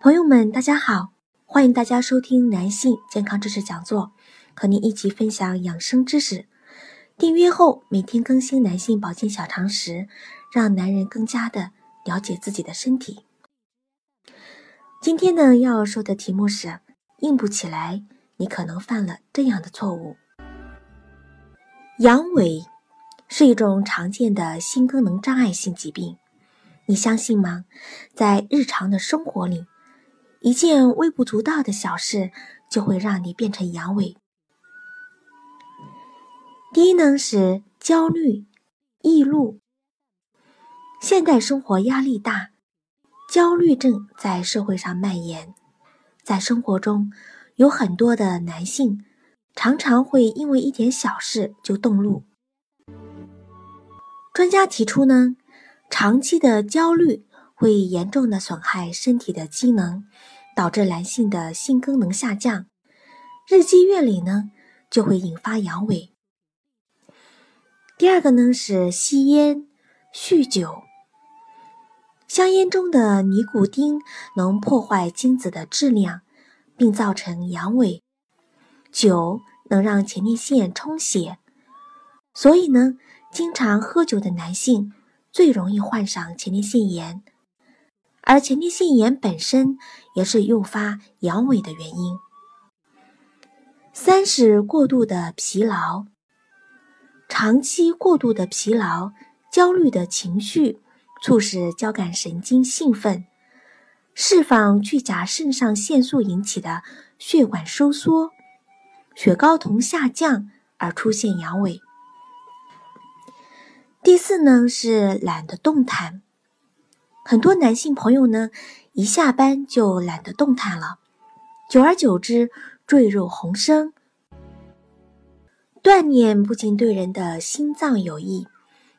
朋友们，大家好，欢迎大家收听男性健康知识讲座，和您一起分享养生知识。订阅后每天更新男性保健小常识，让男人更加的了解自己的身体。今天呢，要说的题目是硬不起来，你可能犯了这样的错误。阳痿是一种常见的性功能障碍性疾病，你相信吗？在日常的生活里。一件微不足道的小事，就会让你变成阳痿。第一呢是焦虑、易怒。现代生活压力大，焦虑症在社会上蔓延。在生活中，有很多的男性常常会因为一点小事就动怒。专家提出呢，长期的焦虑。会严重的损害身体的机能，导致男性的性功能下降，日积月累呢，就会引发阳痿。第二个呢是吸烟、酗酒，香烟中的尼古丁能破坏精子的质量，并造成阳痿；酒能让前列腺充血，所以呢，经常喝酒的男性最容易患上前列腺炎。而前列腺炎本身也是诱发阳痿的原因。三是过度的疲劳，长期过度的疲劳、焦虑的情绪，促使交感神经兴奋，释放去甲肾上腺素引起的血管收缩，血睾酮下降而出现阳痿。第四呢是懒得动弹。很多男性朋友呢，一下班就懒得动弹了，久而久之赘肉横生。锻炼不仅对人的心脏有益，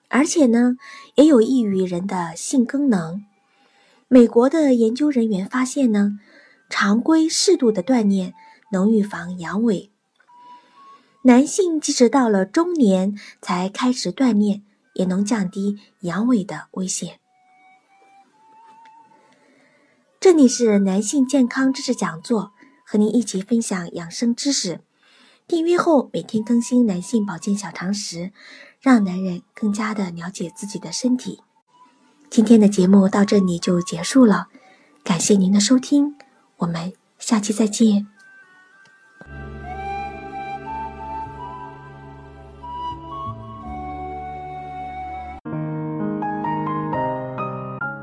而且呢，也有益于人的性功能。美国的研究人员发现呢，常规适度的锻炼能预防阳痿。男性即使到了中年才开始锻炼，也能降低阳痿的危险。这里是男性健康知识讲座，和您一起分享养生知识。订阅后每天更新男性保健小常识，让男人更加的了解自己的身体。今天的节目到这里就结束了，感谢您的收听，我们下期再见。